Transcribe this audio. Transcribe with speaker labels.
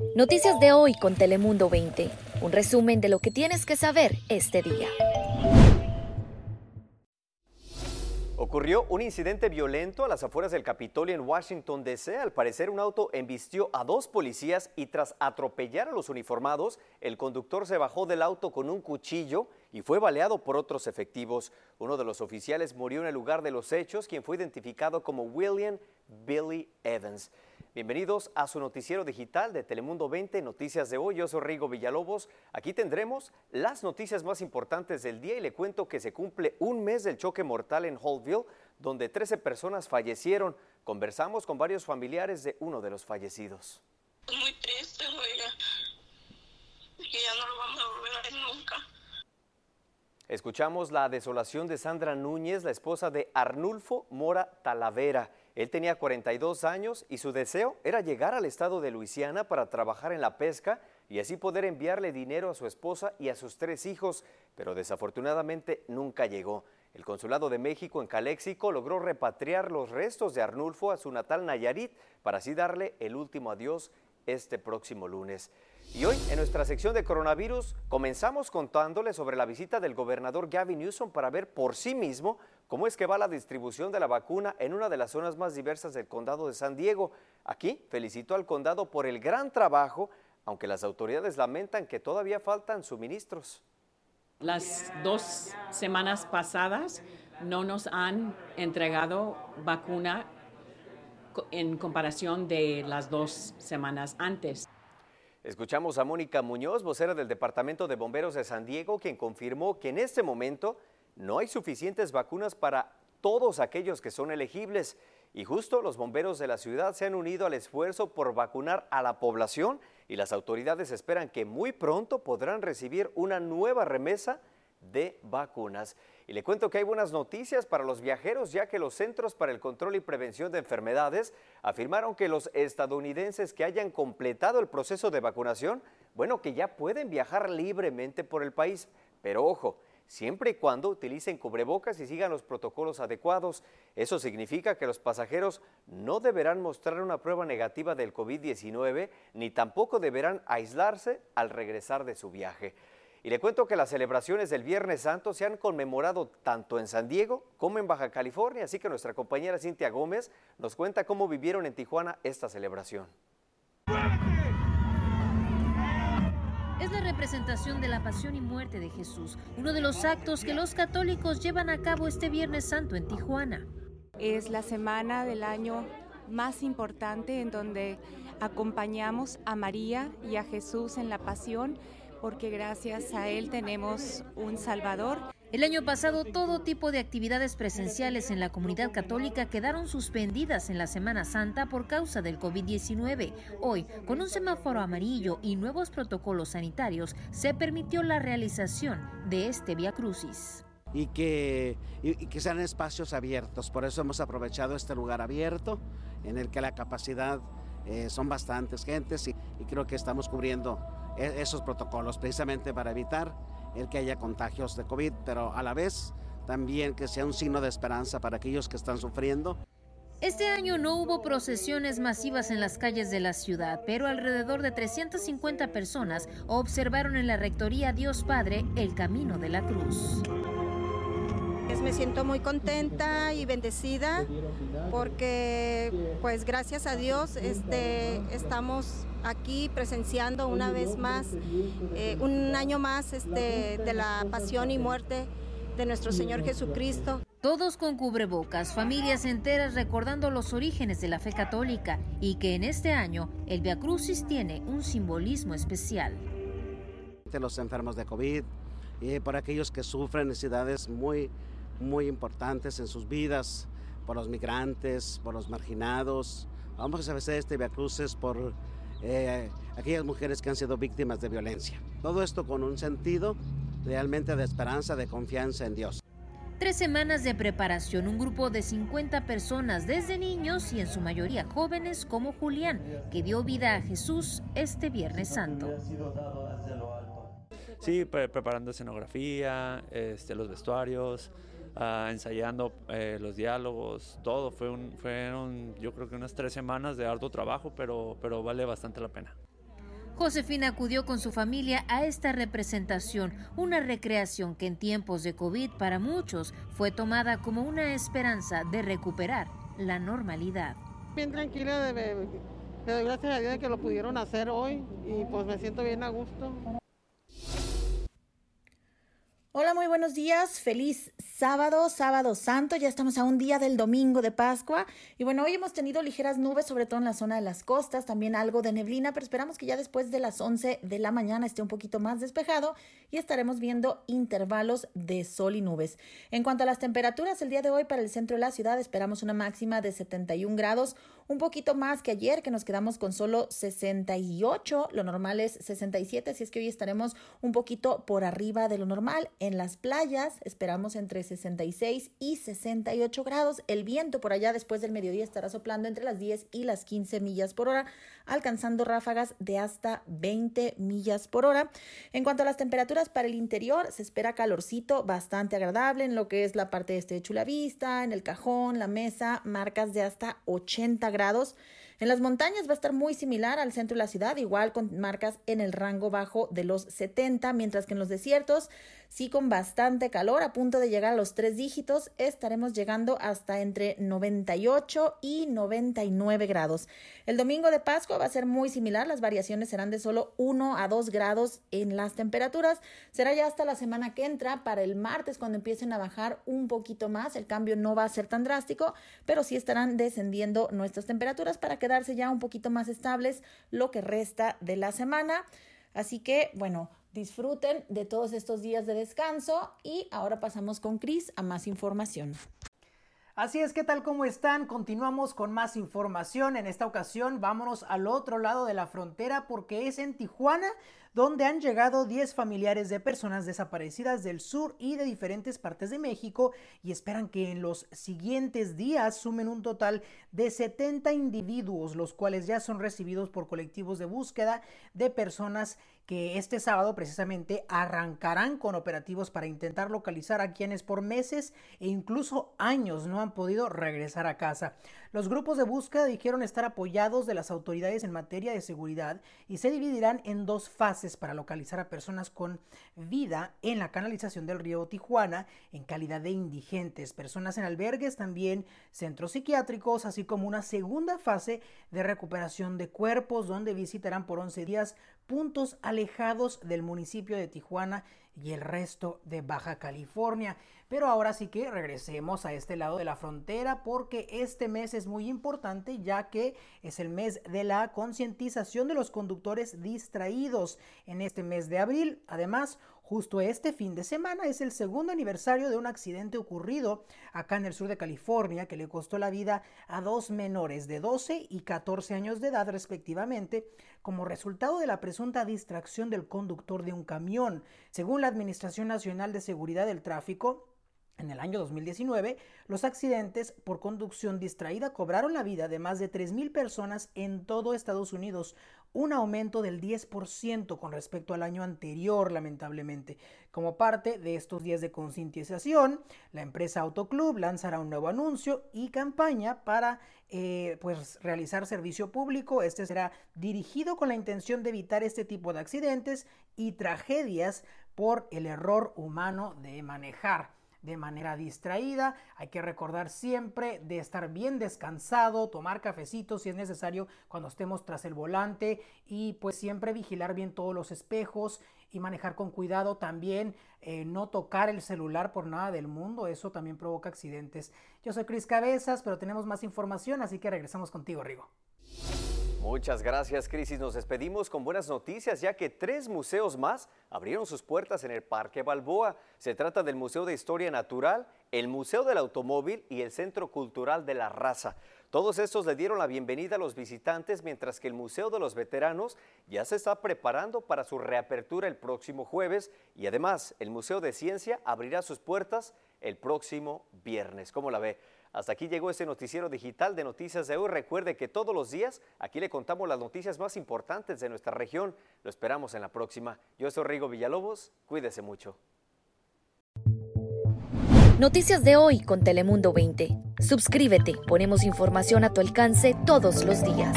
Speaker 1: Noticias de hoy con Telemundo 20. Un resumen de lo que tienes que saber este día.
Speaker 2: Ocurrió un incidente violento a las afueras del Capitolio en Washington, D.C. Al parecer, un auto embistió a dos policías y tras atropellar a los uniformados, el conductor se bajó del auto con un cuchillo y fue baleado por otros efectivos. Uno de los oficiales murió en el lugar de los hechos, quien fue identificado como William Billy Evans. Bienvenidos a su noticiero digital de Telemundo 20, Noticias de hoy. Yo soy Rigo Villalobos. Aquí tendremos las noticias más importantes del día y le cuento que se cumple un mes del choque mortal en Hallville, donde 13 personas fallecieron. Conversamos con varios familiares de uno de los fallecidos.
Speaker 3: Muy triste, oiga, que ya no lo vamos a volver a ver nunca.
Speaker 2: Escuchamos la desolación de Sandra Núñez, la esposa de Arnulfo Mora Talavera. Él tenía 42 años y su deseo era llegar al estado de Luisiana para trabajar en la pesca y así poder enviarle dinero a su esposa y a sus tres hijos, pero desafortunadamente nunca llegó. El Consulado de México en Caléxico logró repatriar los restos de Arnulfo a su natal Nayarit para así darle el último adiós este próximo lunes. Y hoy, en nuestra sección de coronavirus, comenzamos contándole sobre la visita del gobernador Gavin Newsom para ver por sí mismo cómo es que va la distribución de la vacuna en una de las zonas más diversas del condado de San Diego. Aquí felicitó al condado por el gran trabajo, aunque las autoridades lamentan que todavía faltan suministros.
Speaker 4: Las dos semanas pasadas no nos han entregado vacuna en comparación de las dos semanas antes.
Speaker 2: Escuchamos a Mónica Muñoz, vocera del Departamento de Bomberos de San Diego, quien confirmó que en este momento no hay suficientes vacunas para todos aquellos que son elegibles. Y justo los bomberos de la ciudad se han unido al esfuerzo por vacunar a la población y las autoridades esperan que muy pronto podrán recibir una nueva remesa de vacunas. Y le cuento que hay buenas noticias para los viajeros, ya que los Centros para el Control y Prevención de Enfermedades afirmaron que los estadounidenses que hayan completado el proceso de vacunación, bueno, que ya pueden viajar libremente por el país. Pero ojo, siempre y cuando utilicen cubrebocas y sigan los protocolos adecuados. Eso significa que los pasajeros no deberán mostrar una prueba negativa del COVID-19 ni tampoco deberán aislarse al regresar de su viaje. Y le cuento que las celebraciones del Viernes Santo se han conmemorado tanto en San Diego como en Baja California, así que nuestra compañera Cintia Gómez nos cuenta cómo vivieron en Tijuana esta celebración.
Speaker 5: Es la representación de la pasión y muerte de Jesús, uno de los actos que los católicos llevan a cabo este Viernes Santo en Tijuana.
Speaker 6: Es la semana del año más importante en donde acompañamos a María y a Jesús en la pasión porque gracias a él tenemos un Salvador.
Speaker 5: El año pasado todo tipo de actividades presenciales en la comunidad católica quedaron suspendidas en la Semana Santa por causa del COVID-19. Hoy, con un semáforo amarillo y nuevos protocolos sanitarios, se permitió la realización de este Via Crucis.
Speaker 7: Y que, y, que sean espacios abiertos. Por eso hemos aprovechado este lugar abierto en el que la capacidad eh, son bastantes gentes y, y creo que estamos cubriendo esos protocolos precisamente para evitar el que haya contagios de COVID, pero a la vez también que sea un signo de esperanza para aquellos que están sufriendo.
Speaker 5: Este año no hubo procesiones masivas en las calles de la ciudad, pero alrededor de 350 personas observaron en la Rectoría Dios Padre el Camino de la Cruz.
Speaker 8: Me siento muy contenta y bendecida porque pues gracias a Dios este, estamos aquí presenciando una vez más, eh, un año más este, de la pasión y muerte de nuestro Señor Jesucristo.
Speaker 5: Todos con cubrebocas, familias enteras recordando los orígenes de la fe católica y que en este año el Via Crucis tiene un simbolismo especial.
Speaker 7: De los enfermos de COVID y por aquellos que sufren necesidades muy, muy importantes en sus vidas, por los migrantes, por los marginados. Vamos a hacer este Via Crucis por eh, aquellas mujeres que han sido víctimas de violencia. Todo esto con un sentido realmente de esperanza, de confianza en Dios.
Speaker 5: Tres semanas de preparación, un grupo de 50 personas, desde niños y en su mayoría jóvenes como Julián, que dio vida a Jesús este Viernes Santo.
Speaker 9: Sí, preparando escenografía, este, los vestuarios, uh, ensayando eh, los diálogos, todo. Fue un, fueron yo creo que unas tres semanas de arduo trabajo, pero, pero vale bastante la pena.
Speaker 5: Josefina acudió con su familia a esta representación, una recreación que en tiempos de COVID para muchos fue tomada como una esperanza de recuperar la normalidad.
Speaker 10: Bien tranquila, de, doy gracias a Dios de que lo pudieron hacer hoy y pues me siento bien a gusto.
Speaker 11: Muy buenos días. Feliz sábado, sábado santo. Ya estamos a un día del domingo de Pascua. Y bueno, hoy hemos tenido ligeras nubes, sobre todo en la zona de las costas, también algo de neblina, pero esperamos que ya después de las 11 de la mañana esté un poquito más despejado y estaremos viendo intervalos de sol y nubes. En cuanto a las temperaturas, el día de hoy para el centro de la ciudad esperamos una máxima de 71 grados, un poquito más que ayer, que nos quedamos con solo 68. Lo normal es 67, así es que hoy estaremos un poquito por arriba de lo normal. En las playas esperamos entre 66 y 68 grados. El viento por allá después del mediodía estará soplando entre las 10 y las 15 millas por hora, alcanzando ráfagas de hasta 20 millas por hora. En cuanto a las temperaturas para el interior, se espera calorcito bastante agradable en lo que es la parte este de Chulavista, en el cajón, la mesa, marcas de hasta 80 grados en las montañas va a estar muy similar al centro de la ciudad, igual con marcas en el rango bajo de los 70, mientras que en los desiertos sí con bastante calor, a punto de llegar a los tres dígitos, estaremos llegando hasta entre 98 y 99 grados. El domingo de Pascua va a ser muy similar, las variaciones serán de solo 1 a 2 grados en las temperaturas. Será ya hasta la semana que entra, para el martes, cuando empiecen a bajar un poquito más, el cambio no va a ser tan drástico, pero sí estarán descendiendo nuestras temperaturas para quedarse ya un poquito más estables lo que resta de la semana. Así que, bueno, disfruten de todos estos días de descanso y ahora pasamos con Cris a más información.
Speaker 12: Así es, ¿qué tal? ¿Cómo están? Continuamos con más información. En esta ocasión vámonos al otro lado de la frontera porque es en Tijuana donde han llegado 10 familiares de personas desaparecidas del sur y de diferentes partes de México y esperan que en los siguientes días sumen un total de 70 individuos, los cuales ya son recibidos por colectivos de búsqueda de personas que este sábado precisamente arrancarán con operativos para intentar localizar a quienes por meses e incluso años no han podido regresar a casa. Los grupos de búsqueda dijeron estar apoyados de las autoridades en materia de seguridad y se dividirán en dos fases para localizar a personas con vida en la canalización del río Tijuana en calidad de indigentes, personas en albergues, también centros psiquiátricos, así como una segunda fase de recuperación de cuerpos donde visitarán por 11 días puntos alejados del municipio de Tijuana y el resto de Baja California. Pero ahora sí que regresemos a este lado de la frontera porque este mes es muy importante ya que es el mes de la concientización de los conductores distraídos. En este mes de abril, además, Justo este fin de semana es el segundo aniversario de un accidente ocurrido acá en el sur de California que le costó la vida a dos menores de 12 y 14 años de edad respectivamente como resultado de la presunta distracción del conductor de un camión. Según la Administración Nacional de Seguridad del Tráfico, en el año 2019, los accidentes por conducción distraída cobraron la vida de más de 3.000 personas en todo Estados Unidos, un aumento del 10% con respecto al año anterior, lamentablemente. Como parte de estos días de concientización, la empresa Autoclub lanzará un nuevo anuncio y campaña para eh, pues, realizar servicio público. Este será dirigido con la intención de evitar este tipo de accidentes y tragedias por el error humano de manejar de manera distraída. Hay que recordar siempre de estar bien descansado, tomar cafecito si es necesario cuando estemos tras el volante y pues siempre vigilar bien todos los espejos y manejar con cuidado también, eh, no tocar el celular por nada del mundo, eso también provoca accidentes. Yo soy Cris Cabezas, pero tenemos más información, así que regresamos contigo, Rigo.
Speaker 2: Muchas gracias, Crisis. Nos despedimos con buenas noticias, ya que tres museos más abrieron sus puertas en el Parque Balboa. Se trata del Museo de Historia Natural, el Museo del Automóvil y el Centro Cultural de la Raza. Todos estos le dieron la bienvenida a los visitantes, mientras que el Museo de los Veteranos ya se está preparando para su reapertura el próximo jueves y además el Museo de Ciencia abrirá sus puertas el próximo viernes. ¿Cómo la ve? Hasta aquí llegó este noticiero digital de Noticias de hoy. Recuerde que todos los días aquí le contamos las noticias más importantes de nuestra región. Lo esperamos en la próxima. Yo soy Rigo Villalobos. Cuídese mucho.
Speaker 1: Noticias de hoy con Telemundo 20. Suscríbete. Ponemos información a tu alcance todos los días.